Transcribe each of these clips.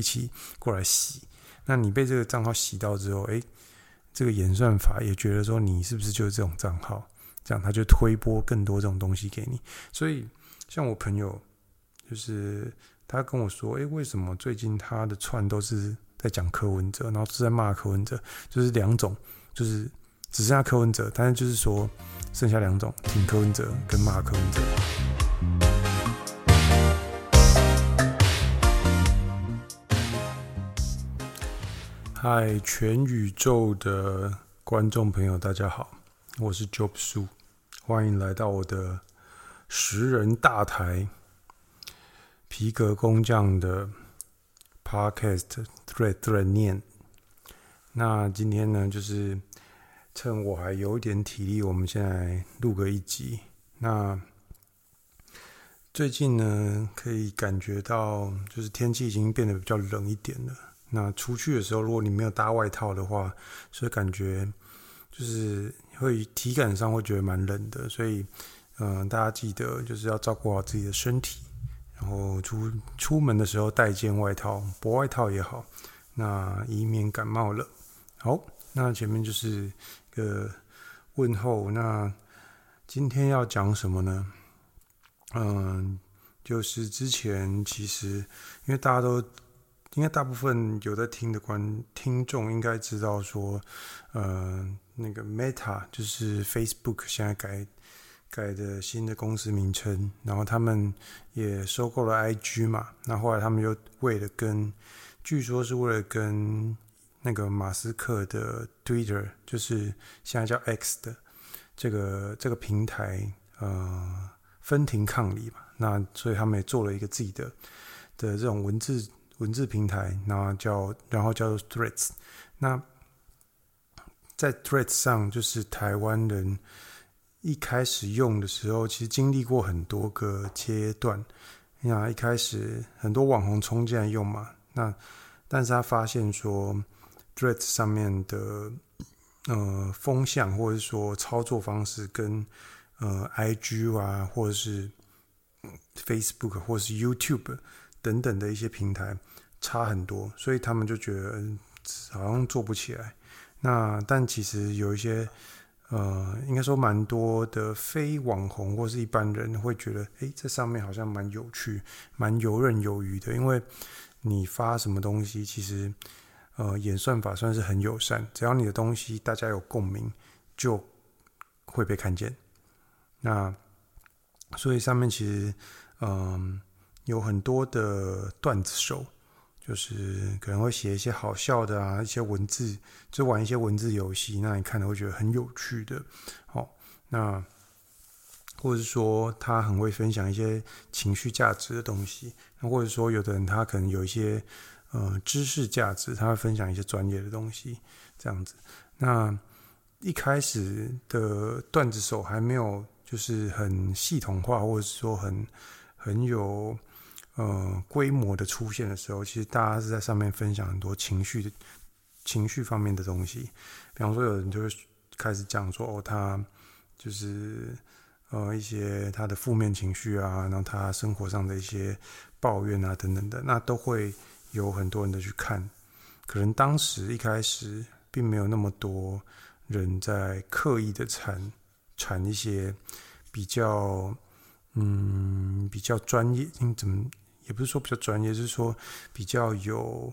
一起过来洗。那你被这个账号洗到之后，诶，这个演算法也觉得说你是不是就是这种账号，这样他就推播更多这种东西给你。所以像我朋友，就是他跟我说，诶，为什么最近他的串都是在讲柯文哲，然后是在骂柯文哲，就是两种，就是只剩下柯文哲，但是就是说剩下两种，挺柯文哲跟骂柯文哲。嗨，全宇宙的观众朋友，大家好，我是 Job Su，欢迎来到我的十人大台皮革工匠的 Podcast Thread Thread 念。那今天呢，就是趁我还有一点体力，我们现在录个一集。那最近呢，可以感觉到，就是天气已经变得比较冷一点了。那出去的时候，如果你没有搭外套的话，所以感觉就是会体感上会觉得蛮冷的。所以，嗯、大家记得就是要照顾好自己的身体，然后出出门的时候带一件外套，薄外套也好，那以免感冒了。好，那前面就是个问候。那今天要讲什么呢？嗯，就是之前其实因为大家都。应该大部分有在听的观听众应该知道说，呃，那个 Meta 就是 Facebook 现在改改的新的公司名称，然后他们也收购了 IG 嘛，那后来他们又为了跟，据说是为了跟那个马斯克的 Twitter，就是现在叫 X 的这个这个平台，呃，分庭抗礼嘛，那所以他们也做了一个自己的的这种文字。文字平台，然后叫然后叫做 Threads。那在 Threads 上，就是台湾人一开始用的时候，其实经历过很多个阶段。你想，一开始很多网红冲进来用嘛，那但是他发现说 Threads 上面的呃风向，或者说操作方式跟呃 IG 啊，或者是 Facebook 或者是 YouTube 等等的一些平台。差很多，所以他们就觉得好像做不起来。那但其实有一些呃，应该说蛮多的非网红或是一般人会觉得，诶，这上面好像蛮有趣、蛮游刃有余的。因为你发什么东西，其实呃，演算法算是很友善，只要你的东西大家有共鸣，就会被看见。那所以上面其实嗯、有很多的段子手。就是可能会写一些好笑的啊，一些文字，就玩一些文字游戏，那你看了会觉得很有趣的。好，那或者说他很会分享一些情绪价值的东西，那或者说有的人他可能有一些呃知识价值，他会分享一些专业的东西，这样子。那一开始的段子手还没有就是很系统化，或者是说很很有。呃，规模的出现的时候，其实大家是在上面分享很多情绪、情绪方面的东西。比方说，有人就会开始讲说，哦，他就是呃一些他的负面情绪啊，然后他生活上的一些抱怨啊等等的，那都会有很多人的去看。可能当时一开始并没有那么多人在刻意的产产一些比较嗯比较专业，嗯怎么？也不是说比较专业，是说比较有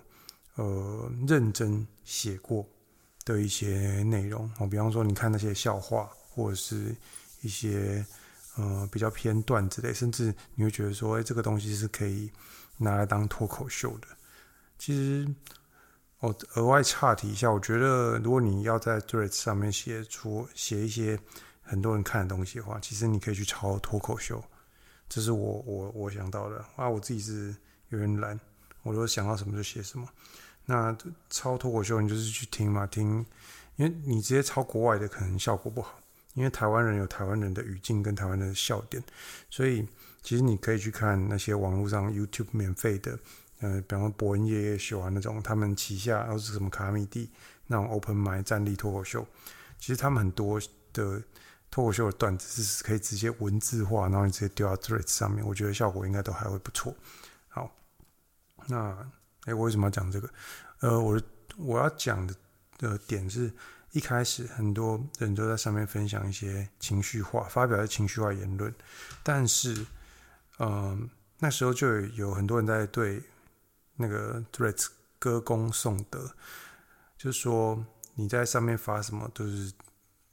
呃认真写过的一些内容哦。比方说，你看那些笑话，或者是一些呃比较偏段之类，甚至你会觉得说，哎，这个东西是可以拿来当脱口秀的。其实，哦，额外岔题一下，我觉得如果你要在 Threads 上面写出写一些很多人看的东西的话，其实你可以去抄脱口秀。这是我我我想到的啊，我自己是有点懒，我都想到什么就写什么。那抄脱口秀，你就是去听嘛，听，因为你直接抄国外的可能效果不好，因为台湾人有台湾人的语境跟台湾的笑点，所以其实你可以去看那些网络上 YouTube 免费的，呃，比方说博恩夜夜秀啊那种，他们旗下都是什么卡米蒂那种 Open Mic 站立脱口秀，其实他们很多的。脱口秀的段子是可以直接文字化，然后你直接丢到 Threads 上面，我觉得效果应该都还会不错。好，那哎，我为什么要讲这个？呃，我我要讲的的点是一开始很多人都在上面分享一些情绪化，发表一些情绪化言论，但是，嗯、那时候就有很多人在对那个 Threads 歌功颂德，就是说你在上面发什么都是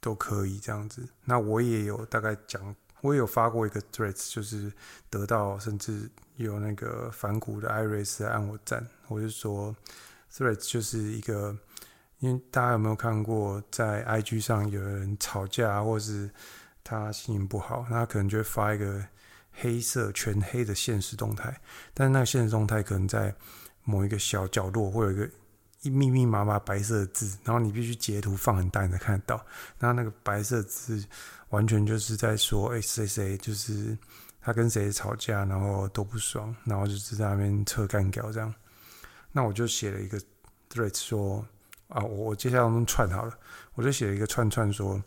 都可以这样子。那我也有大概讲。我也有发过一个 threads，就是得到甚至有那个反骨的艾瑞斯按我赞。我就说 threads 就是一个，因为大家有没有看过，在 IG 上有人吵架，或是他心情不好，那他可能就会发一个黑色全黑的限时动态，但是那个限时动态可能在某一个小角落会有一个密密麻麻白色的字，然后你必须截图放很大你才看得到，然后那个白色字。完全就是在说，哎、欸，谁谁就是他跟谁吵架，然后都不爽，然后就是在那边扯干譙这样。那我就写了一个 thread 说，啊，我我接下来用串好了，我就写了一个串串说，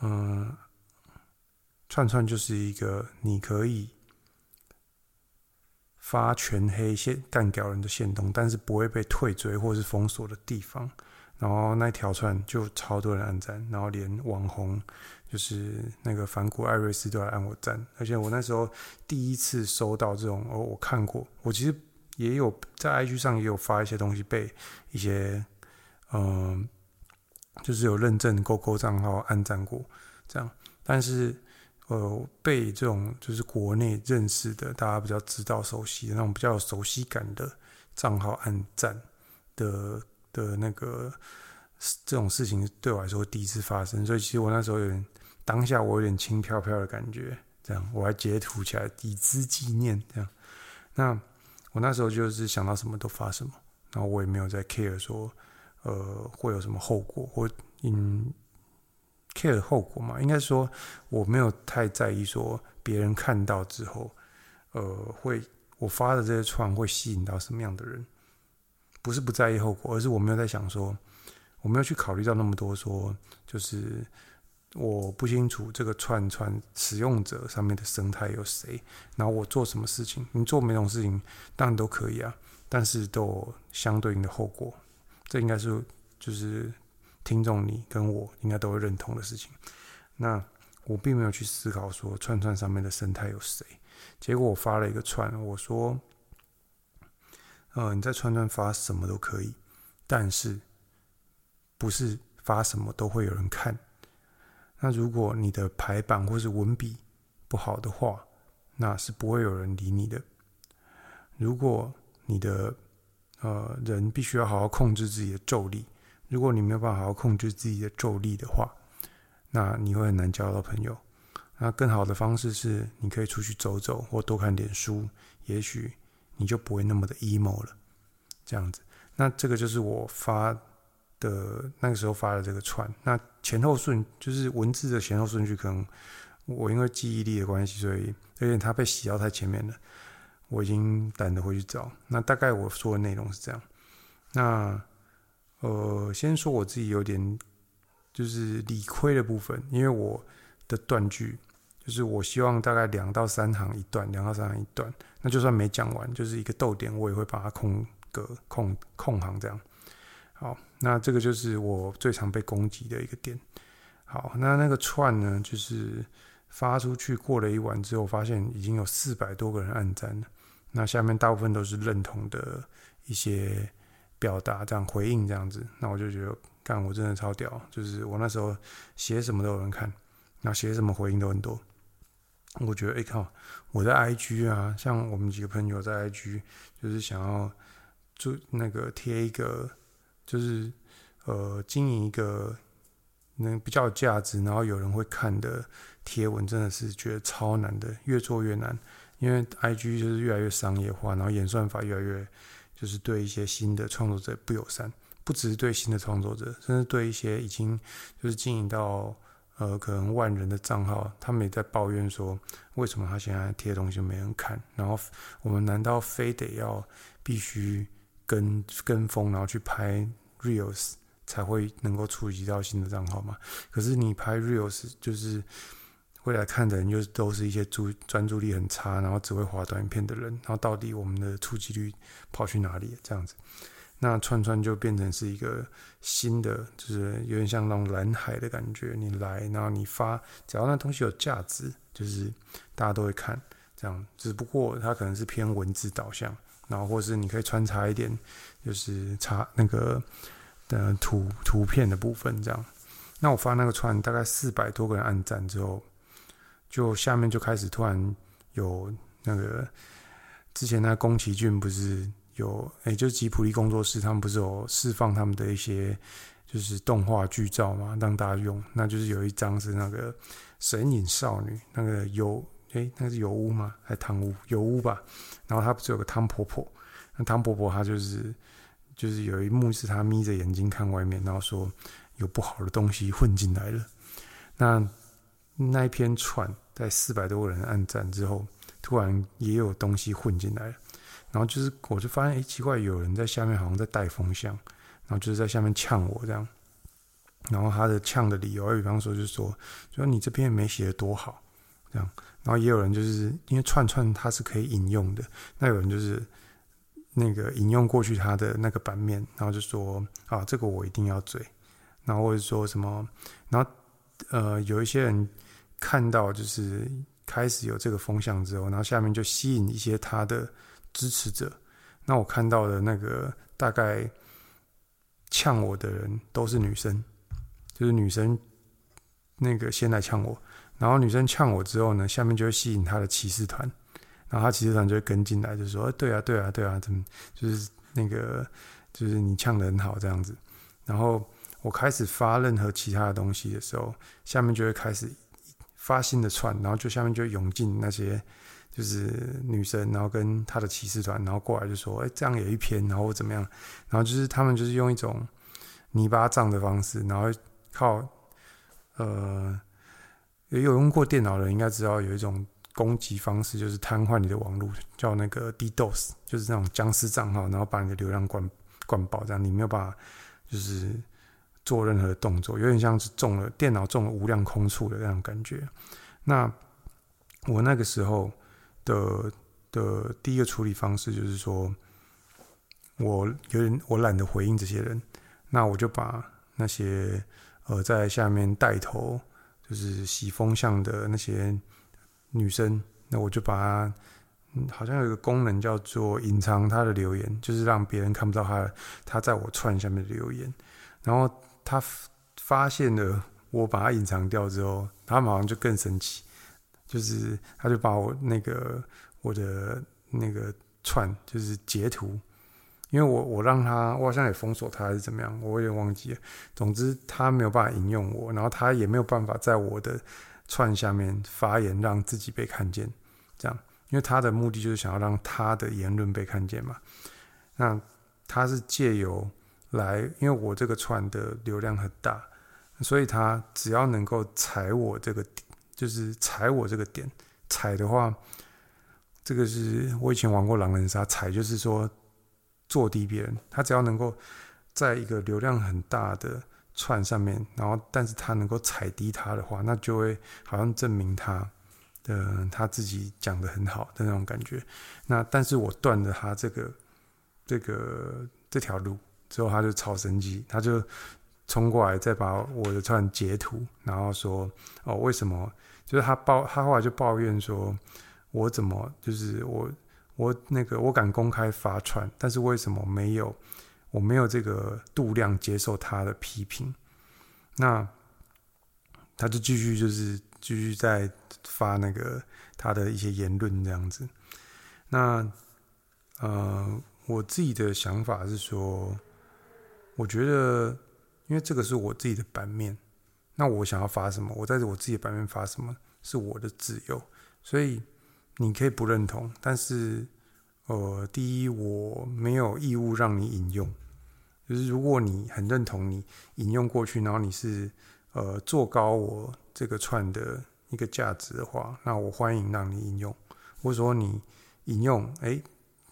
嗯，串串就是一个你可以发全黑线干掉人的线动，但是不会被退追或是封锁的地方。然后那条串就超多人按赞，然后连网红就是那个反骨艾瑞斯都来按我赞，而且我那时候第一次收到这种，哦，我看过，我其实也有在 IG 上也有发一些东西，被一些嗯，就是有认证勾勾账号按赞过这样，但是呃，被这种就是国内认识的，大家比较知道熟悉的那种比较有熟悉感的账号按赞的。的那个这种事情对我来说第一次发生，所以其实我那时候有点当下我有点轻飘飘的感觉，这样我还截图起来以资纪念这样。那我那时候就是想到什么都发什么，然后我也没有在 care 说呃会有什么后果或嗯 care 后果嘛，应该说我没有太在意说别人看到之后呃会我发的这些串会吸引到什么样的人。不是不在意后果，而是我没有在想说，我没有去考虑到那么多，说就是我不清楚这个串串使用者上面的生态有谁，然后我做什么事情，你做每种事情当然都可以啊，但是都有相对应的后果，这应该是就是听众你跟我应该都会认同的事情。那我并没有去思考说串串上面的生态有谁，结果我发了一个串，我说。呃，你在串串发什么都可以，但是不是发什么都会有人看。那如果你的排版或是文笔不好的话，那是不会有人理你的。如果你的呃人必须要好好控制自己的咒力，如果你没有办法好好控制自己的咒力的话，那你会很难交到朋友。那更好的方式是，你可以出去走走，或多看点书，也许。你就不会那么的 emo 了，这样子。那这个就是我发的那个时候发的这个串。那前后顺就是文字的前后顺序，可能我因为记忆力的关系，所以有点它被洗到太前面了，我已经懒得回去找。那大概我说的内容是这样。那呃，先说我自己有点就是理亏的部分，因为我的断句。就是我希望大概两到三行一段，两到三行一段，那就算没讲完，就是一个逗点，我也会把它空格、空空行这样。好，那这个就是我最常被攻击的一个点。好，那那个串呢，就是发出去过了一晚之后，发现已经有四百多个人按赞了。那下面大部分都是认同的一些表达，这样回应这样子。那我就觉得，干，我真的超屌，就是我那时候写什么都有人看，那写什么回应都很多。我觉得，哎、欸、靠！我在 IG 啊，像我们几个朋友在 IG，就是想要做那个贴一个，就是呃经营一个能比较有价值，然后有人会看的贴文，真的是觉得超难的，越做越难。因为 IG 就是越来越商业化，然后演算法越来越就是对一些新的创作者不友善，不只是对新的创作者，甚至对一些已经就是经营到。呃，可能万人的账号，他们也在抱怨说，为什么他现在贴东西没人看？然后我们难道非得要必须跟跟风，然后去拍 reels 才会能够触及到新的账号吗？可是你拍 reels 就是未来看的人又都是一些注专注力很差，然后只会划短片的人，然后到底我们的触及率跑去哪里？这样子，那串串就变成是一个新的，就是有点像那种蓝海的感觉。你来，然后你发，只要那东西有价值，就是大家都会看。这样，只不过它可能是偏文字导向，然后或是你可以穿插一点，就是插那个的图图片的部分这样。那我发那个串，大概四百多个人按赞之后。就下面就开始突然有那个之前那宫崎骏不是有哎、就是吉卜力工作室他们不是有释放他们的一些就是动画剧照嘛，让大家用。那就是有一张是那个神隐少女，那个油哎、那是油屋吗？还是汤屋？油屋吧。然后他不是有个汤婆婆？那汤婆婆她就是就是有一幕是她眯着眼睛看外面，然后说有不好的东西混进来了。那那一篇串在四百多个人按赞之后，突然也有东西混进来了，然后就是我就发现，哎，奇怪，有人在下面好像在带风向，然后就是在下面呛我这样，然后他的呛的理由，比方说就是说，说你这篇没写得多好，这样，然后也有人就是因为串串它是可以引用的，那有人就是那个引用过去他的那个版面，然后就说啊，这个我一定要追，然后或者说什么，然后呃，有一些人。看到就是开始有这个风向之后，然后下面就吸引一些他的支持者。那我看到的那个大概呛我的人都是女生，就是女生那个先来呛我，然后女生呛我之后呢，下面就会吸引他的骑士团，然后他骑士团就会跟进来，就说：“哎，对啊，对啊，对啊，怎么就是那个就是你呛的很好这样子。”然后我开始发任何其他的东西的时候，下面就会开始。发新的串，然后就下面就涌进那些就是女生，然后跟他的骑士团，然后过来就说：“哎，这样有一篇，然后怎么样？”然后就是他们就是用一种泥巴仗的方式，然后靠呃，也有用过电脑的人应该知道有一种攻击方式，就是瘫痪你的网络，叫那个 DDoS，就是那种僵尸账号，然后把你的流量灌灌爆，这样你没有办法就是。做任何动作，有点像是中了电脑中了无量空处的那种感觉。那我那个时候的的第一个处理方式就是说，我有点我懒得回应这些人，那我就把那些呃在下面带头就是洗风向的那些女生，那我就把她，嗯，好像有一个功能叫做隐藏她的留言，就是让别人看不到她她在我串下面的留言，然后。他发现了我把它隐藏掉之后，他马上就更生气，就是他就把我那个我的那个串就是截图，因为我我让他，我好像也封锁他还是怎么样，我有点忘记了。总之他没有办法引用我，然后他也没有办法在我的串下面发言，让自己被看见，这样，因为他的目的就是想要让他的言论被看见嘛。那他是借由。来，因为我这个串的流量很大，所以他只要能够踩我这个，就是踩我这个点，踩的话，这个是我以前玩过狼人杀，踩就是说坐低别人，他只要能够在一个流量很大的串上面，然后但是他能够踩低他的话，那就会好像证明他的他自己讲得很好的那种感觉。那但是我断了他这个这个这条路。之后他就超生气，他就冲过来再把我的串截图，然后说：“哦，为什么？就是他抱他后来就抱怨说，我怎么就是我我那个我敢公开发串，但是为什么没有我没有这个度量接受他的批评？那他就继续就是继续在发那个他的一些言论这样子。那呃，我自己的想法是说。我觉得，因为这个是我自己的版面，那我想要发什么，我在我自己的版面发什么是我的自由，所以你可以不认同，但是，呃，第一，我没有义务让你引用，就是如果你很认同你引用过去，然后你是呃做高我这个串的一个价值的话，那我欢迎让你引用，或者说你引用，哎。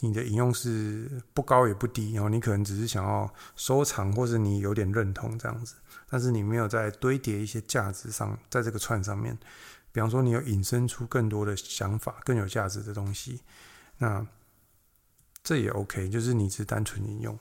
你的引用是不高也不低，然后你可能只是想要收藏，或者你有点认同这样子，但是你没有在堆叠一些价值上，在这个串上面，比方说你有引申出更多的想法、更有价值的东西，那这也 OK，就是你只是单纯引用。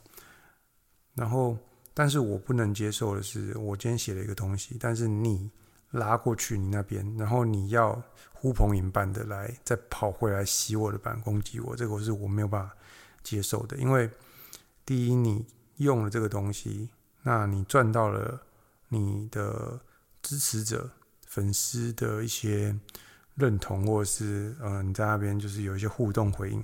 然后，但是我不能接受的是，我今天写了一个东西，但是你拉过去你那边，然后你要呼朋引伴的来再跑回来洗我的板攻击我，这个是我没有办法接受的。因为第一，你用了这个东西，那你赚到了你的支持者。粉丝的一些认同，或者是呃，你在那边就是有一些互动回应，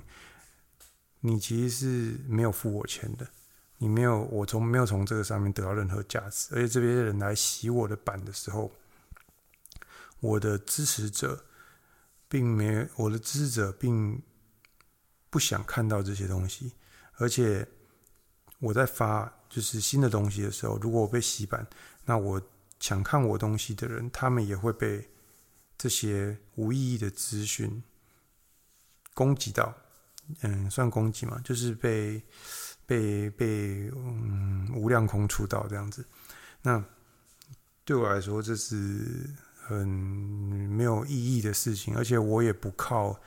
你其实是没有付我钱的，你没有，我从没有从这个上面得到任何价值，而且这边的人来洗我的板的时候，我的支持者并没，我的支持者并不想看到这些东西，而且我在发就是新的东西的时候，如果我被洗版，那我。想看我东西的人，他们也会被这些无意义的资讯攻击到。嗯，算攻击嘛，就是被被被嗯无量空出道这样子。那对我来说，这是很没有意义的事情，而且我也不靠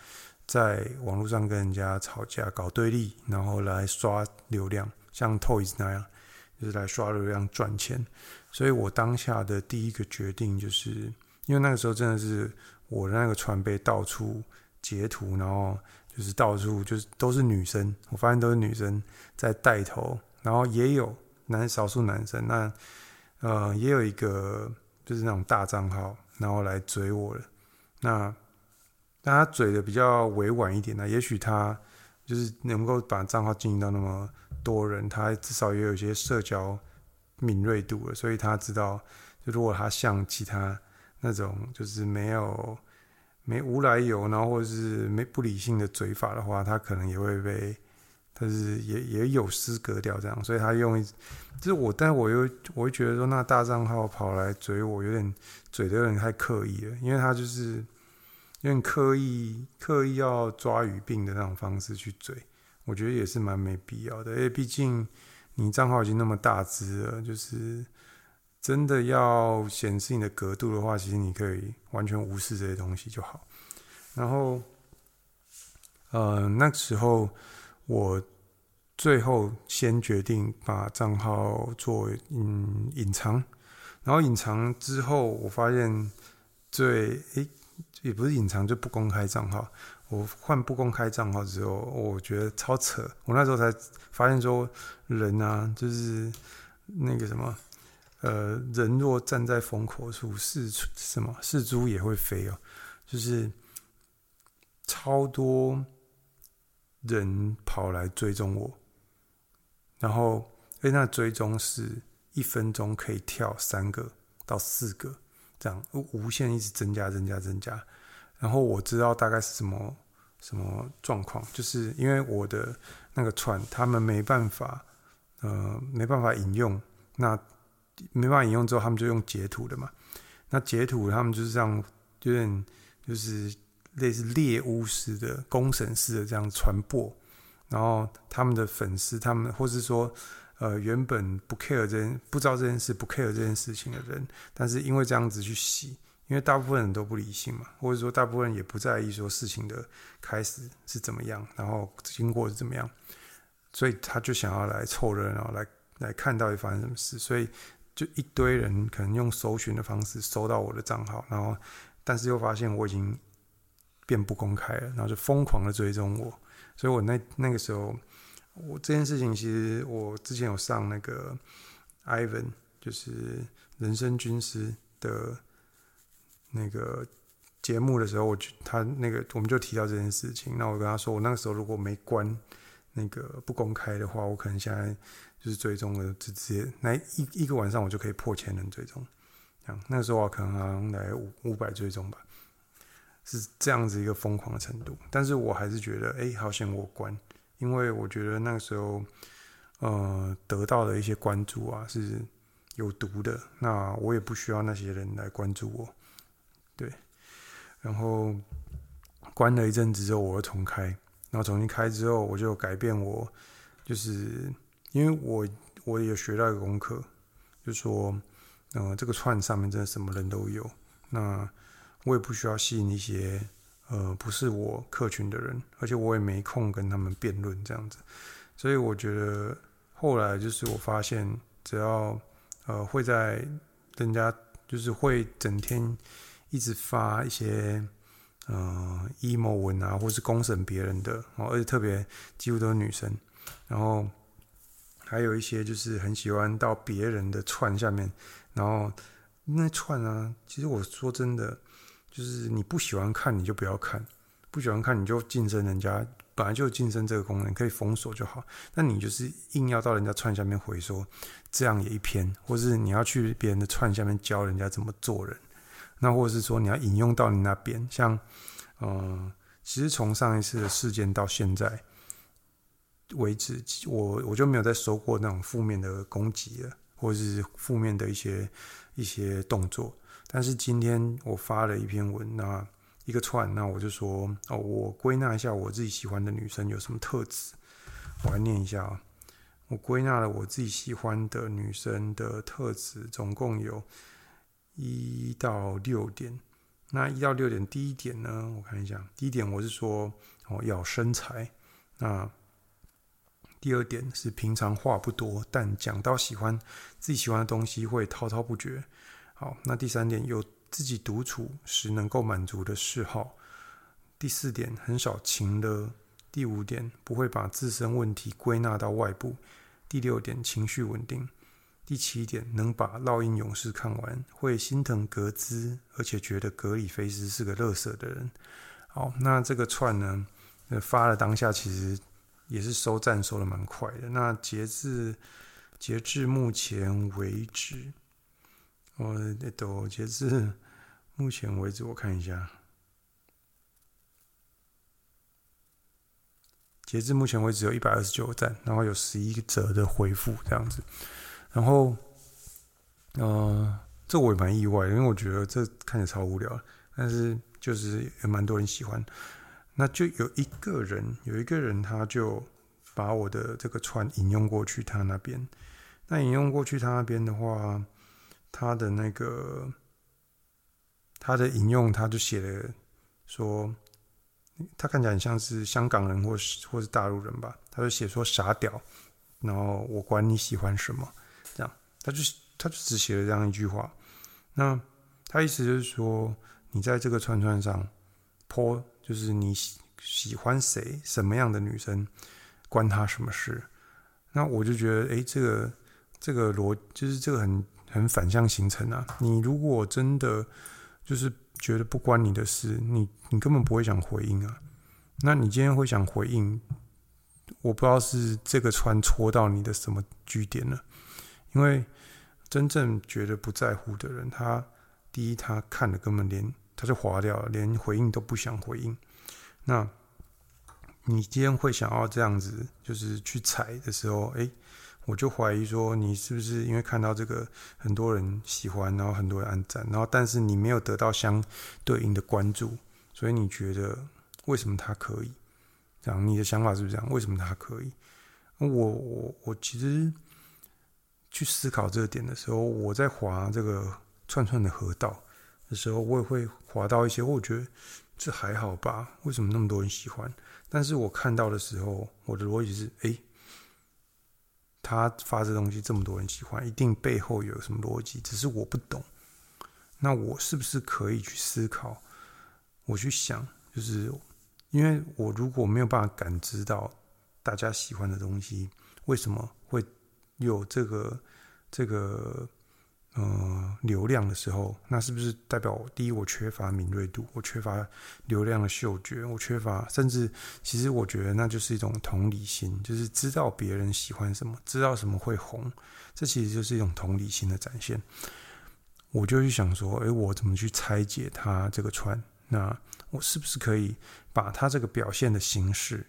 在网络上跟人家吵架、搞对立，然后来刷流量，像 Toys 那样，就是来刷流量赚钱。所以我当下的第一个决定，就是因为那个时候真的是我的那个船被到处截图，然后就是到处就是都是女生，我发现都是女生在带头，然后也有男少数男生，那呃也有一个就是那种大账号，然后来追我了，那但他追的比较委婉一点呢，也许他就是能够把账号经营到那么多人，他至少也有一些社交。敏锐度了，所以他知道，就如果他像其他那种就是没有没无来由，然后或者是没不理性的嘴法的话，他可能也会被，但是也也有失格调这样，所以他用一，就是我，但我又我会觉得说，那大账号跑来嘴我，有点嘴的有点太刻意了，因为他就是有点刻意刻意要抓语病的那种方式去嘴，我觉得也是蛮没必要的，因为毕竟。你账号已经那么大只了，就是真的要显示你的格度的话，其实你可以完全无视这些东西就好。然后，呃，那时候我最后先决定把账号做嗯隐藏，然后隐藏之后，我发现最诶也不是隐藏，就不公开账号。我换不公开账号之后，我觉得超扯。我那时候才发现说，人啊，就是那个什么，呃，人若站在风口处，是什么？是猪也会飞哦。就是超多人跑来追踪我，然后，哎，那追踪是一分钟可以跳三个到四个，这样无限一直增加、增加、增加。然后我知道大概是什么什么状况，就是因为我的那个串，他们没办法，呃，没办法引用，那没办法引用之后，他们就用截图的嘛。那截图他们就是这样，有点就是类似猎巫式的、公审式的这样传播。然后他们的粉丝，他们或是说，呃，原本不 care 这件，不知道这件事，不 care 这件事情的人，但是因为这样子去洗。因为大部分人都不理性嘛，或者说大部分人也不在意说事情的开始是怎么样，然后经过是怎么样，所以他就想要来凑热闹，来来看到底发生什么事，所以就一堆人可能用搜寻的方式搜到我的账号，然后但是又发现我已经变不公开了，然后就疯狂的追踪我，所以我那那个时候，我这件事情其实我之前有上那个 Ivan 就是人生军师的。那个节目的时候，我就他那个我们就提到这件事情。那我跟他说，我那个时候如果没关那个不公开的话，我可能现在就是追踪了，直接那一一个晚上我就可以破千人追踪。那个时候我可能好像来五五百追踪吧，是这样子一个疯狂的程度。但是我还是觉得，哎，好险我关，因为我觉得那个时候呃得到的一些关注啊是有毒的。那我也不需要那些人来关注我。对，然后关了一阵子之后，我又重开，然后重新开之后，我就改变我，就是因为我我也学到一个功课，就是说，嗯、呃，这个串上面真的什么人都有，那我也不需要吸引一些呃不是我客群的人，而且我也没空跟他们辩论这样子。所以我觉得后来就是我发现，只要呃会在人家就是会整天一直发一些呃 emo 文啊，或是公审别人的，而且特别几乎都是女生，然后还有一些就是很喜欢到别人的串下面，然后那串啊，其实我说真的，就是你不喜欢看你就不要看，不喜欢看你就晋升人家。本来就有晋升这个功能，可以封锁就好。那你就是硬要到人家串下面回说这样也一篇，或是你要去别人的串下面教人家怎么做人，那或者是说你要引用到你那边，像嗯、其实从上一次的事件到现在为止，我我就没有再收过那种负面的攻击了，或者是负面的一些一些动作。但是今天我发了一篇文，那。一个串，那我就说哦，我归纳一下我自己喜欢的女生有什么特质，我来念一下啊。我归纳了我自己喜欢的女生的特质，总共有一到六点。那一到六点，第一点呢，我看一下，第一点我是说哦，要身材。那第二点是平常话不多，但讲到喜欢自己喜欢的东西会滔滔不绝。好，那第三点有。自己独处时能够满足的嗜好。第四点，很少情的。第五点，不会把自身问题归纳到外部。第六点，情绪稳定。第七点，能把《烙印勇士》看完，会心疼格兹，而且觉得格里菲斯是个乐色的人。好，那这个串呢，发了当下其实也是收赞收的蛮快的。那截至截至目前为止。我得都截至目前为止，我看一下，截至目前为止有一百二十九个赞，然后有十一折的回复这样子，然后，呃，这我也蛮意外，因为我觉得这看起来超无聊，但是就是也蛮多人喜欢。那就有一个人，有一个人他就把我的这个串引用过去他那边，那引用过去他那边的话。他的那个，他的引用，他就写了说，他看起来很像是香港人或是或是大陆人吧。他就写说傻屌，然后我管你喜欢什么，这样，他就他就只写了这样一句话。那他意思就是说，你在这个串串上泼，就是你喜喜欢谁，什么样的女生，关他什么事？那我就觉得，哎，这个这个逻就是这个很。很反向形成啊！你如果真的就是觉得不关你的事，你你根本不会想回应啊。那你今天会想回应，我不知道是这个串戳到你的什么据点了。因为真正觉得不在乎的人，他第一他看了根本连他就划掉了，连回应都不想回应。那你今天会想要这样子，就是去踩的时候，哎。我就怀疑说，你是不是因为看到这个很多人喜欢，然后很多人按赞，然后但是你没有得到相对应的关注，所以你觉得为什么他可以？这样你的想法是不是这样？为什么他可以？我我我其实去思考这个点的时候，我在划这个串串的河道的时候，我也会划到一些，我觉得这还好吧？为什么那么多人喜欢？但是我看到的时候，我的逻辑是：诶。他发这东西这么多人喜欢，一定背后有什么逻辑，只是我不懂。那我是不是可以去思考？我去想，就是因为我如果没有办法感知到大家喜欢的东西，为什么会有这个这个？呃，流量的时候，那是不是代表第一，我缺乏敏锐度，我缺乏流量的嗅觉，我缺乏，甚至其实我觉得那就是一种同理心，就是知道别人喜欢什么，知道什么会红，这其实就是一种同理心的展现。我就去想说，诶，我怎么去拆解他这个串？那我是不是可以把他这个表现的形式？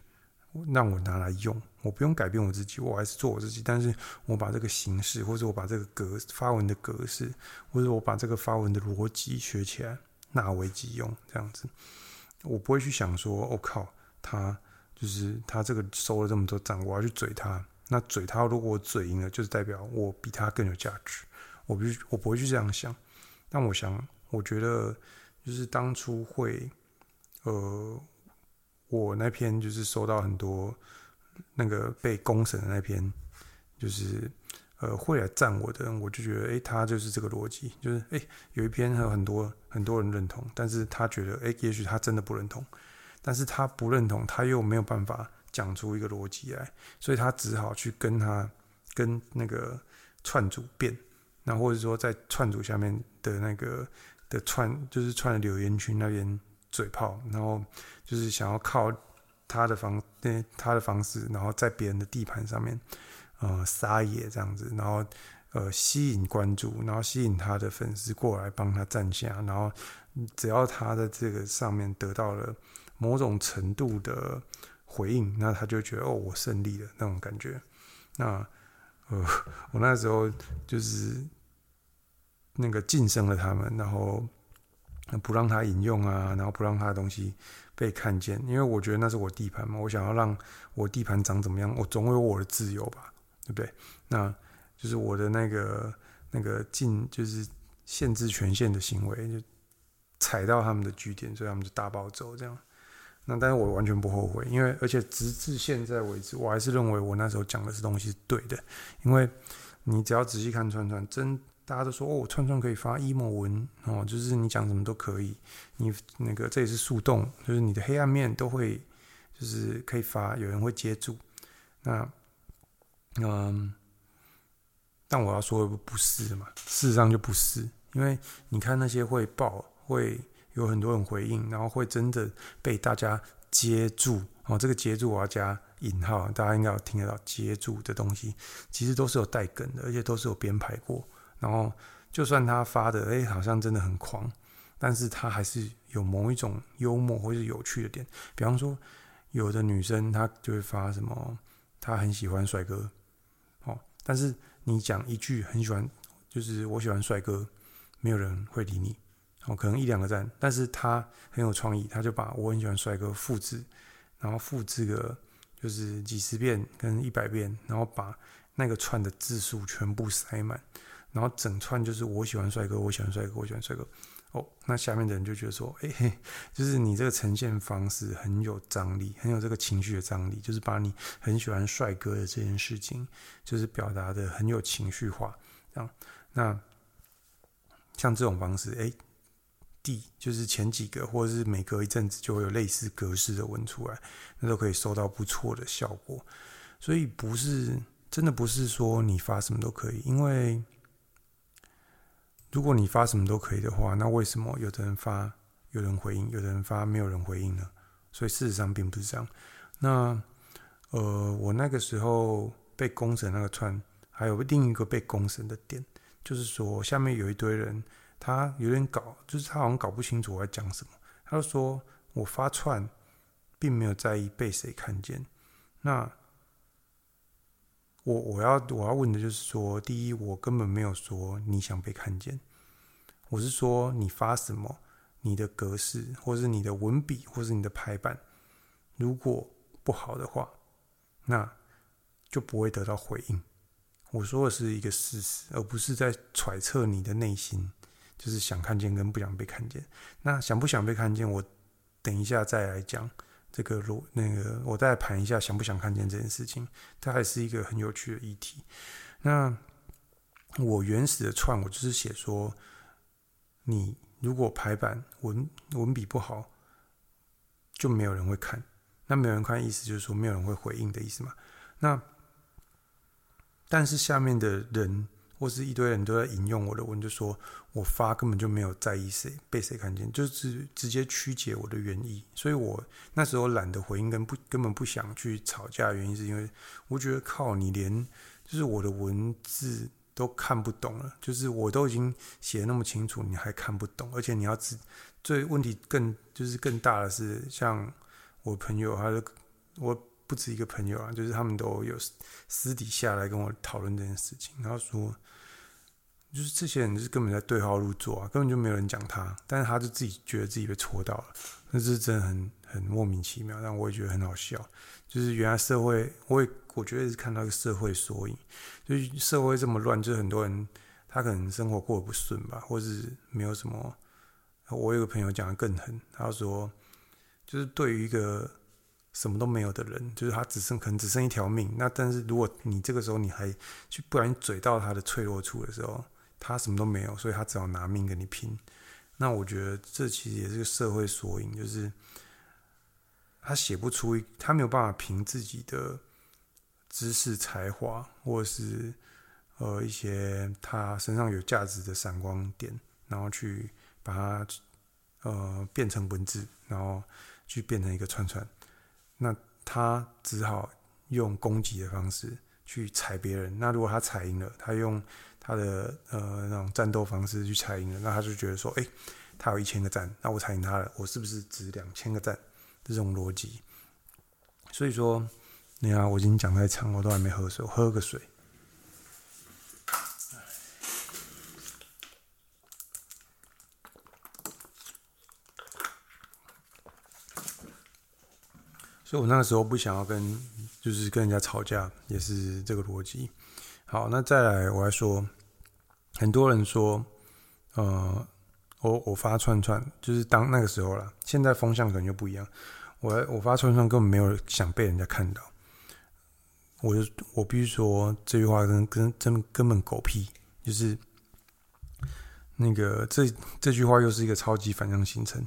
让我拿来用，我不用改变我自己，我还是做我自己。但是我把这个形式，或者我把这个格发文的格式，或者我把这个发文的逻辑学起来，纳为己用，这样子，我不会去想说，我、靠，他就是他这个收了这么多赞，我要去嘴他。那嘴他，如果我嘴赢了，就是代表我比他更有价值。我不，我不会去这样想。但我想，我觉得，就是当初会，呃，我那篇就是收到很多那个被公审的那篇，就是呃会来赞我的，我就觉得，哎、他就是这个逻辑，就是哎、有一篇还有很多很多人认同，但是他觉得，哎、也许他真的不认同，但是他不认同，他又没有办法讲出一个逻辑来，所以他只好去跟他跟那个串主辩。那或者说在串组下面的那个的串，就是串的留言区那边嘴炮，然后就是想要靠他的方，对他的方式，然后在别人的地盘上面，呃，撒野这样子，然后呃吸引关注，然后吸引他的粉丝过来帮他站下，然后只要他在这个上面得到了某种程度的回应，那他就觉得哦，我胜利了那种感觉。那呃，我那时候就是。那个晋升了他们，然后不让他引用啊，然后不让他的东西被看见，因为我觉得那是我地盘嘛，我想要让我地盘长怎么样，我总有我的自由吧，对不对？那就是我的那个那个禁，就是限制权限的行为，就踩到他们的据点，所以他们就大暴走这样。那但是我完全不后悔，因为而且直至现在为止，我还是认为我那时候讲的是东西是对的，因为你只要仔细看串串真。大家都说哦，串串可以发 emo 文哦，就是你讲什么都可以。你那个这也是树洞，就是你的黑暗面都会，就是可以发，有人会接住。那嗯，但我要说的不是嘛，事实上就不是，因为你看那些会爆，会有很多人回应，然后会真的被大家接住哦。这个接住我要加引号，大家应该有听得到接住的东西，其实都是有带梗的，而且都是有编排过。然后，就算他发的哎，好像真的很狂，但是他还是有某一种幽默或是有趣的点。比方说，有的女生她就会发什么，她很喜欢帅哥，哦，但是你讲一句很喜欢，就是我喜欢帅哥，没有人会理你，哦，可能一两个赞，但是他很有创意，他就把我很喜欢帅哥复制，然后复制个就是几十遍跟一百遍，然后把那个串的字数全部塞满。然后整串就是我喜欢帅哥，我喜欢帅哥，我喜欢帅哥。哦，那下面的人就觉得说，哎，就是你这个呈现方式很有张力，很有这个情绪的张力，就是把你很喜欢帅哥的这件事情，就是表达的很有情绪化。这样，那像这种方式，哎，第就是前几个，或者是每隔一阵子就会有类似格式的文出来，那都可以收到不错的效果。所以不是真的不是说你发什么都可以，因为。如果你发什么都可以的话，那为什么有的人发有人回应，有的人发没有人回应呢？所以事实上并不是这样。那呃，我那个时候被公审那个串，还有另一个被公审的点，就是说下面有一堆人，他有点搞，就是他好像搞不清楚我在讲什么。他就说我发串，并没有在意被谁看见。那我我要我要问的就是说，第一，我根本没有说你想被看见，我是说你发什么，你的格式，或是你的文笔，或是你的排版，如果不好的话，那就不会得到回应。我说的是一个事实，而不是在揣测你的内心，就是想看见跟不想被看见。那想不想被看见，我等一下再来讲。这个罗那个，我再盘一下，想不想看见这件事情？它还是一个很有趣的议题。那我原始的串，我就是写说，你如果排版文文笔不好，就没有人会看。那没有人看，意思就是说没有人会回应的意思嘛。那但是下面的人。或是一堆人都在引用我的文，就说我发根本就没有在意谁被谁看见，就是直接曲解我的原意。所以我那时候懒得回应，跟不根本不想去吵架原因，是因为我觉得靠你连就是我的文字都看不懂了，就是我都已经写得那么清楚，你还看不懂，而且你要知最问题更就是更大的是，像我朋友，他就我。不止一个朋友啊，就是他们都有私底下来跟我讨论这件事情，然后说，就是这些人就是根本在对号入座啊，根本就没有人讲他，但是他就自己觉得自己被戳到了，那是真的很很莫名其妙，但我也觉得很好笑，就是原来社会，我也我觉得是看到一个社会缩影，就是社会这么乱，就是很多人他可能生活过得不顺吧，或是没有什么我有个朋友讲的更狠，他说，就是对于一个什么都没有的人，就是他只剩可能只剩一条命，那但是如果你这个时候你还去不然嘴到他的脆弱处的时候，他什么都没有，所以他只好拿命跟你拼。那我觉得这其实也是个社会缩影，就是他写不出，他没有办法凭自己的知识才华，或者是呃一些他身上有价值的闪光点，然后去。把它呃变成文字，然后去变成一个串串，那他只好用攻击的方式去踩别人。那如果他踩赢了，他用他的呃那种战斗方式去踩赢了，那他就觉得说，哎，他有一千个赞，那我踩赢他了，我是不是值两千个赞？这种逻辑。所以说，你看我已经讲太长，我都还没喝水，我喝个水。所以我那个时候不想要跟，就是跟人家吵架，也是这个逻辑。好，那再来我来说，很多人说，呃，我我发串串，就是当那个时候了。现在风向可能就不一样。我我发串串根本没有想被人家看到。我就我必须说这句话跟跟真根本狗屁，就是那个这这句话又是一个超级反向形成。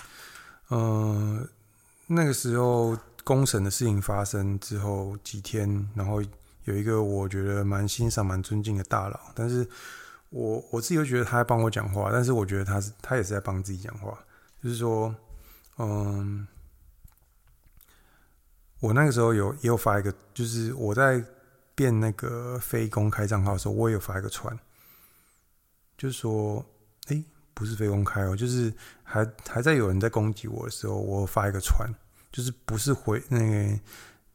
呃，那个时候。公审的事情发生之后几天，然后有一个我觉得蛮欣赏、蛮尊敬的大佬，但是我我自己又觉得他在帮我讲话，但是我觉得他是他也是在帮自己讲话，就是说，嗯，我那个时候有也有发一个，就是我在变那个非公开账号的时候，我也有发一个传，就是说，诶，不是非公开哦，就是还还在有人在攻击我的时候，我发一个传。就是不是回那个，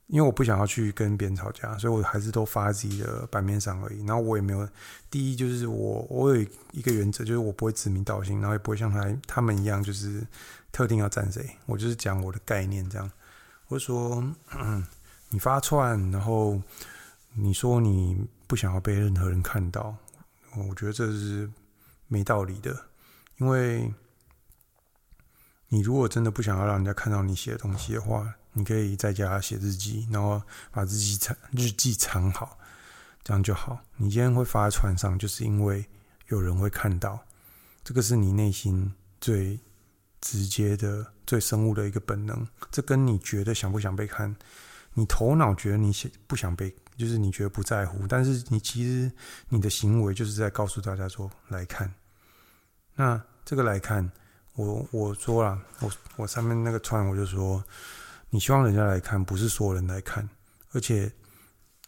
因为我不想要去跟别人吵架，所以我还是都发自己的版面上而已。然后我也没有，第一就是我我有一个原则，就是我不会指名道姓，然后也不会像他他们一样，就是特定要站谁。我就是讲我的概念这样。或者说，嗯，你发串，然后你说你不想要被任何人看到，我觉得这是没道理的，因为。你如果真的不想要让人家看到你写的东西的话，你可以在家写日记，然后把日记藏日记藏好，这样就好。你今天会发在船上，就是因为有人会看到，这个是你内心最直接的、最生物的一个本能。这跟你觉得想不想被看，你头脑觉得你想不想被，就是你觉得不在乎，但是你其实你的行为就是在告诉大家说来看。那这个来看。我我说了，我我上面那个串我就说，你希望人家来看，不是所有人来看，而且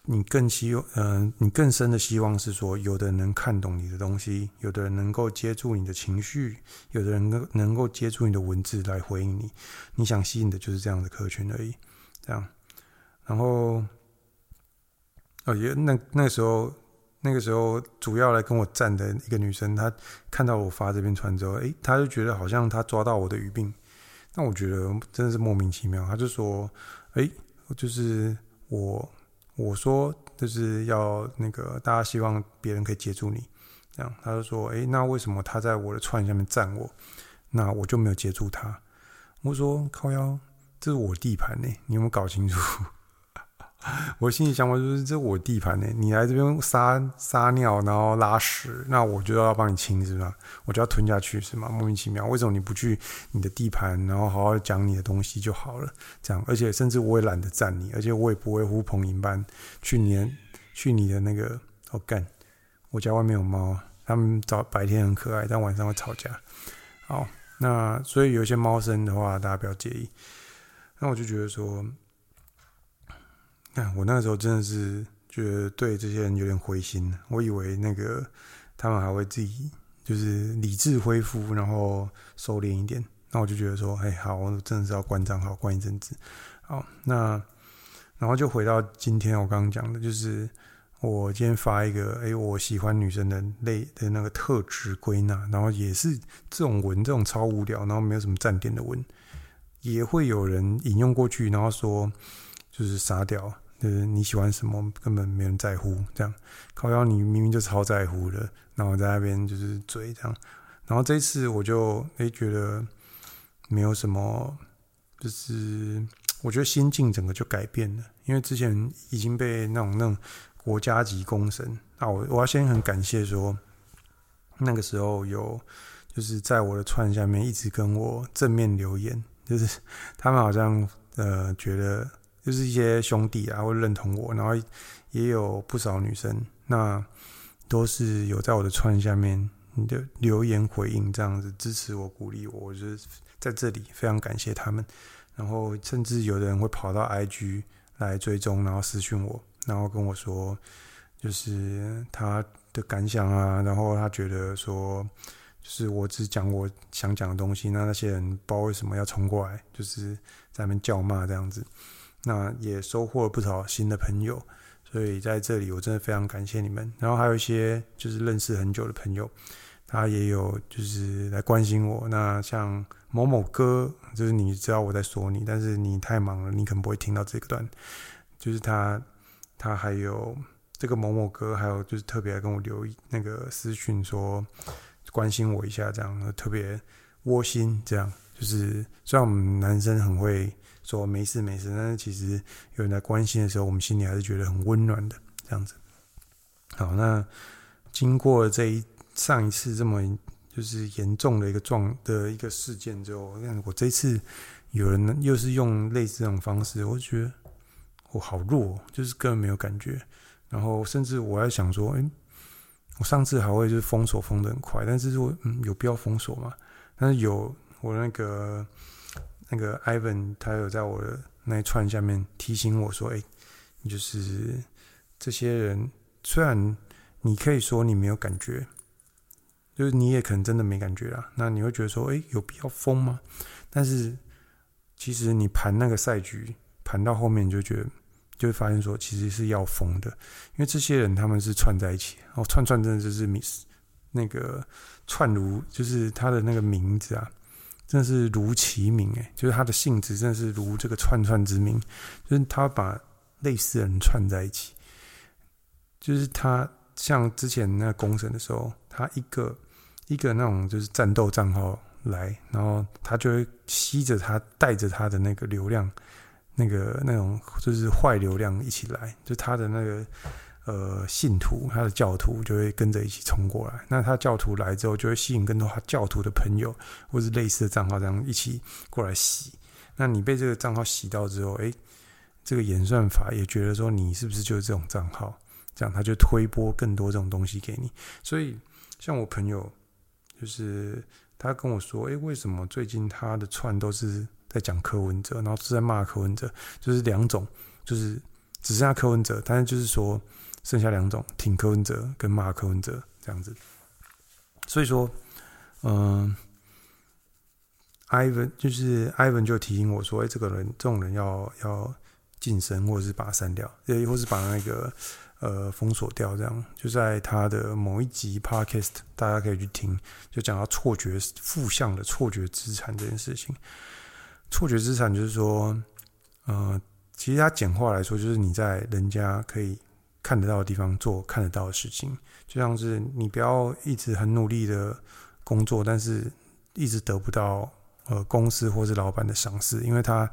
你更希望，嗯、呃，你更深的希望是说，有的人能看懂你的东西，有的人能够接住你的情绪，有的人能能够接住你的文字来回应你，你想吸引的就是这样的客群而已，这样，然后，哦也那那时候。那个时候，主要来跟我站的一个女生，她看到我发这篇传之后，诶，她就觉得好像她抓到我的语病。那我觉得真的是莫名其妙。她就说：“诶，就是我，我说就是要那个大家希望别人可以接住你，这样。”她就说：“诶，那为什么她在我的串下面站我，那我就没有接住她？”我说：“靠腰，这是我地盘呢，你有没有搞清楚？” 我心里想法就是，这我地盘呢，你来这边撒撒尿，然后拉屎，那我就要帮你清，是吧？我就要吞下去，是吗？莫名其妙，为什么你不去你的地盘，然后好好讲你的东西就好了？这样，而且甚至我也懒得赞你，而且我也不会呼朋引伴去年去你的那个。哦干，我家外面有猫，它们早白天很可爱，但晚上会吵架。好，那所以有一些猫声的话，大家不要介意。那我就觉得说。我那个时候真的是觉得对这些人有点灰心，我以为那个他们还会自己就是理智恢复，然后收敛一点。那我就觉得说，哎，好，我真的是要关账号关一阵子。好，那然后就回到今天我刚刚讲的，就是我今天发一个，哎，我喜欢女生的类的那个特质归纳，然后也是这种文，这种超无聊，然后没有什么站点的文，也会有人引用过去，然后说就是傻屌。就是你喜欢什么，根本没人在乎。这样，靠腰你明明就超在乎的，然后在那边就是嘴这样，然后这一次我就诶觉得没有什么，就是我觉得心境整个就改变了，因为之前已经被那种那种国家级公审，那我我要先很感谢说，那个时候有就是在我的串下面一直跟我正面留言，就是他们好像呃觉得就是一些兄弟啊会认同我，然后也有不少女生，那都是有在我的串下面。留言回应这样子支持我鼓励我，我就是在这里非常感谢他们。然后甚至有的人会跑到 IG 来追踪，然后私讯我，然后跟我说就是他的感想啊。然后他觉得说，就是我只讲我想讲的东西，那那些人不知道为什么要冲过来，就是在那边叫骂这样子。那也收获了不少新的朋友，所以在这里我真的非常感谢你们。然后还有一些就是认识很久的朋友。他也有就是来关心我，那像某某哥，就是你知道我在说你，但是你太忙了，你可能不会听到这个段。就是他，他还有这个某某哥，还有就是特别来跟我留那个私讯说关心我一下，这样特别窝心。这样就是虽然我们男生很会说没事没事，但是其实有人来关心的时候，我们心里还是觉得很温暖的这样子。好，那经过这一。上一次这么就是严重的一个状的一个事件之后，我这次有人又是用类似这种方式，我就觉得我好弱，就是根本没有感觉。然后甚至我还想说，哎，我上次还会就是封锁封得很快，但是说嗯有必要封锁吗？但是有我那个那个 Ivan 他有在我的那一串下面提醒我说，哎，就是这些人虽然你可以说你没有感觉。就是你也可能真的没感觉啦，那你会觉得说，哎，有必要封吗？但是其实你盘那个赛局，盘到后面你就觉得，就会发现说，其实是要封的，因为这些人他们是串在一起，哦，串串真的就是 miss 那个串如，就是他的那个名字啊，真是如其名诶，就是他的性质真是如这个串串之名，就是他把类似的人串在一起，就是他像之前那个公审的时候，他一个。一个那种就是战斗账号来，然后他就会吸着他带着他的那个流量，那个那种就是坏流量一起来，就他的那个呃信徒，他的教徒就会跟着一起冲过来。那他教徒来之后，就会吸引更多他教徒的朋友，或是类似的账号这样一起过来洗。那你被这个账号洗到之后，哎，这个演算法也觉得说你是不是就是这种账号，这样他就推播更多这种东西给你。所以像我朋友。就是他跟我说：“诶，为什么最近他的串都是在讲柯文哲，然后是在骂柯文哲？就是两种，就是只剩下柯文哲，但是就是说剩下两种，挺柯文哲跟骂柯文哲这样子。所以说，嗯，Ivan 就是 Ivan 就提醒我说：‘诶，这个人这种人要要晋升，或者是把他删掉，也或是把那个。’呃，封锁掉这样，就在他的某一集 Podcast，大家可以去听，就讲到错觉负向的错觉资产这件事情。错觉资产就是说，呃，其实它简化来说，就是你在人家可以看得到的地方做看得到的事情，就像是你不要一直很努力的工作，但是一直得不到呃公司或是老板的赏识，因为他。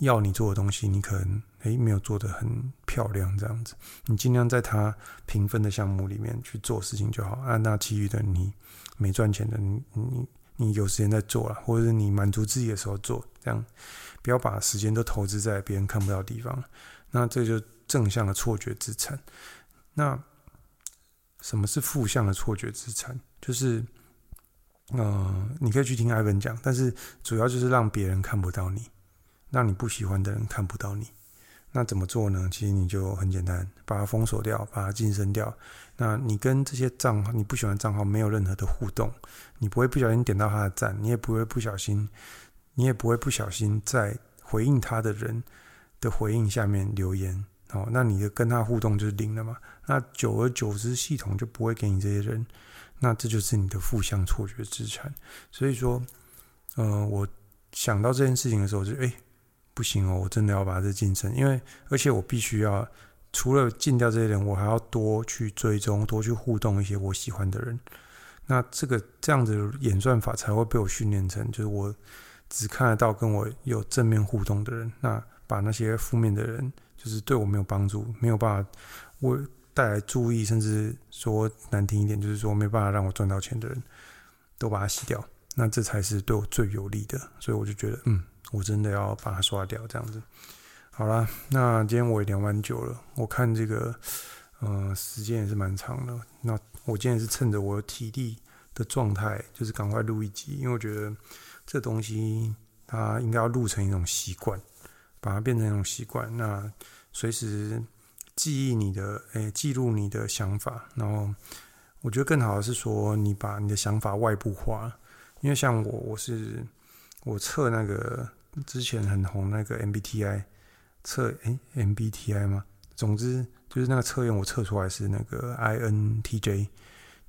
要你做的东西，你可能诶没有做得很漂亮，这样子，你尽量在他评分的项目里面去做事情就好啊。那其余的你没赚钱的，你你你有时间在做了，或者是你满足自己的时候做，这样不要把时间都投资在别人看不到的地方。那这就正向的错觉资产。那什么是负向的错觉资产？就是呃，你可以去听艾文讲，但是主要就是让别人看不到你。让你不喜欢的人看不到你，那怎么做呢？其实你就很简单，把它封锁掉，把它晋升掉。那你跟这些账号，你不喜欢账号没有任何的互动，你不会不小心点到他的赞，你也不会不小心，你也不会不小心在回应他的人的回应下面留言。哦，那你的跟他互动就是零了嘛？那久而久之，系统就不会给你这些人，那这就是你的负向错觉资产。所以说，呃，我想到这件事情的时候就，就诶。不行哦，我真的要把这晋升，因为而且我必须要除了禁掉这些人，我还要多去追踪、多去互动一些我喜欢的人。那这个这样子演算法才会被我训练成，就是我只看得到跟我有正面互动的人，那把那些负面的人，就是对我没有帮助，没有办法我带来注意，甚至说难听一点，就是说没办法让我赚到钱的人，都把它洗掉。那这才是对我最有利的，所以我就觉得，嗯，我真的要把它刷掉，这样子。好啦，那今天我也聊蛮久了，我看这个，呃，时间也是蛮长的。那我今天是趁着我体力的状态，就是赶快录一集，因为我觉得这东西它应该要录成一种习惯，把它变成一种习惯。那随时记忆你的，诶，记录你的想法。然后我觉得更好的是说，你把你的想法外部化。因为像我，我是我测那个之前很红那个 MBTI 测，诶 MBTI 吗？总之就是那个测验，我测出来是那个 INTJ，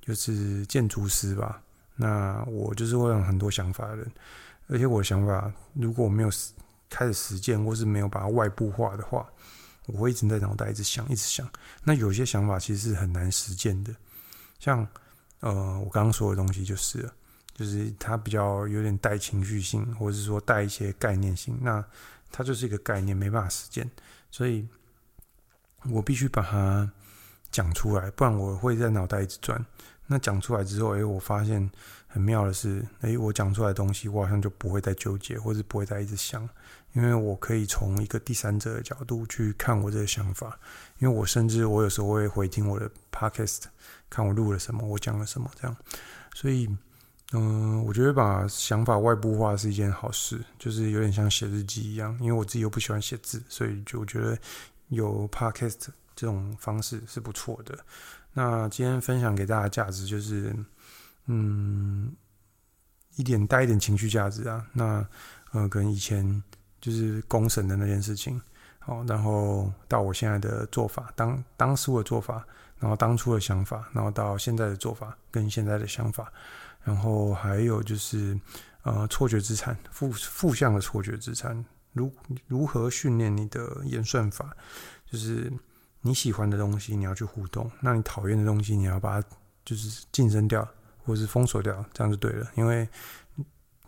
就是建筑师吧。那我就是会有很多想法的人，而且我的想法如果我没有开始实践，或是没有把它外部化的话，我会一直在脑袋一直想，一直想。那有些想法其实是很难实践的，像呃我刚刚说的东西就是。就是它比较有点带情绪性，或者是说带一些概念性，那它就是一个概念，没办法实践，所以我必须把它讲出来，不然我会在脑袋一直转。那讲出来之后，诶，我发现很妙的是，诶，我讲出来的东西，我好像就不会再纠结，或者不会再一直想，因为我可以从一个第三者的角度去看我这个想法，因为我甚至我有时候会回听我的 podcast，看我录了什么，我讲了什么，这样，所以。嗯，我觉得把想法外部化是一件好事，就是有点像写日记一样。因为我自己又不喜欢写字，所以就我觉得有 podcast 这种方式是不错的。那今天分享给大家价值就是，嗯，一点带一点情绪价值啊。那呃，可能以前就是公审的那件事情，好，然后到我现在的做法，当当初的做法，然后当初的想法，然后到现在的做法跟现在的想法。然后还有就是，呃，错觉资产，负负向的错觉资产，如如何训练你的演算法？就是你喜欢的东西，你要去互动；那你讨厌的东西，你要把它就是晋升掉，或是封锁掉，这样就对了。因为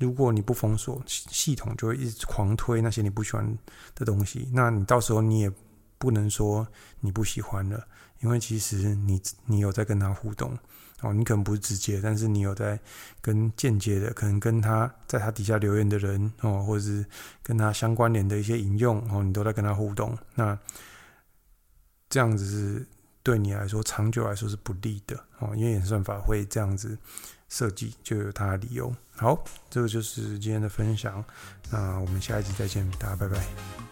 如果你不封锁，系统就会一直狂推那些你不喜欢的东西，那你到时候你也不能说你不喜欢了，因为其实你你有在跟他互动。哦，你可能不是直接，但是你有在跟间接的，可能跟他在他底下留言的人哦，或者是跟他相关联的一些引用哦，你都在跟他互动。那这样子是对你来说长久来说是不利的哦，因为演算法会这样子设计，就有它的理由。好，这个就是今天的分享，那我们下一集再见，大家拜拜。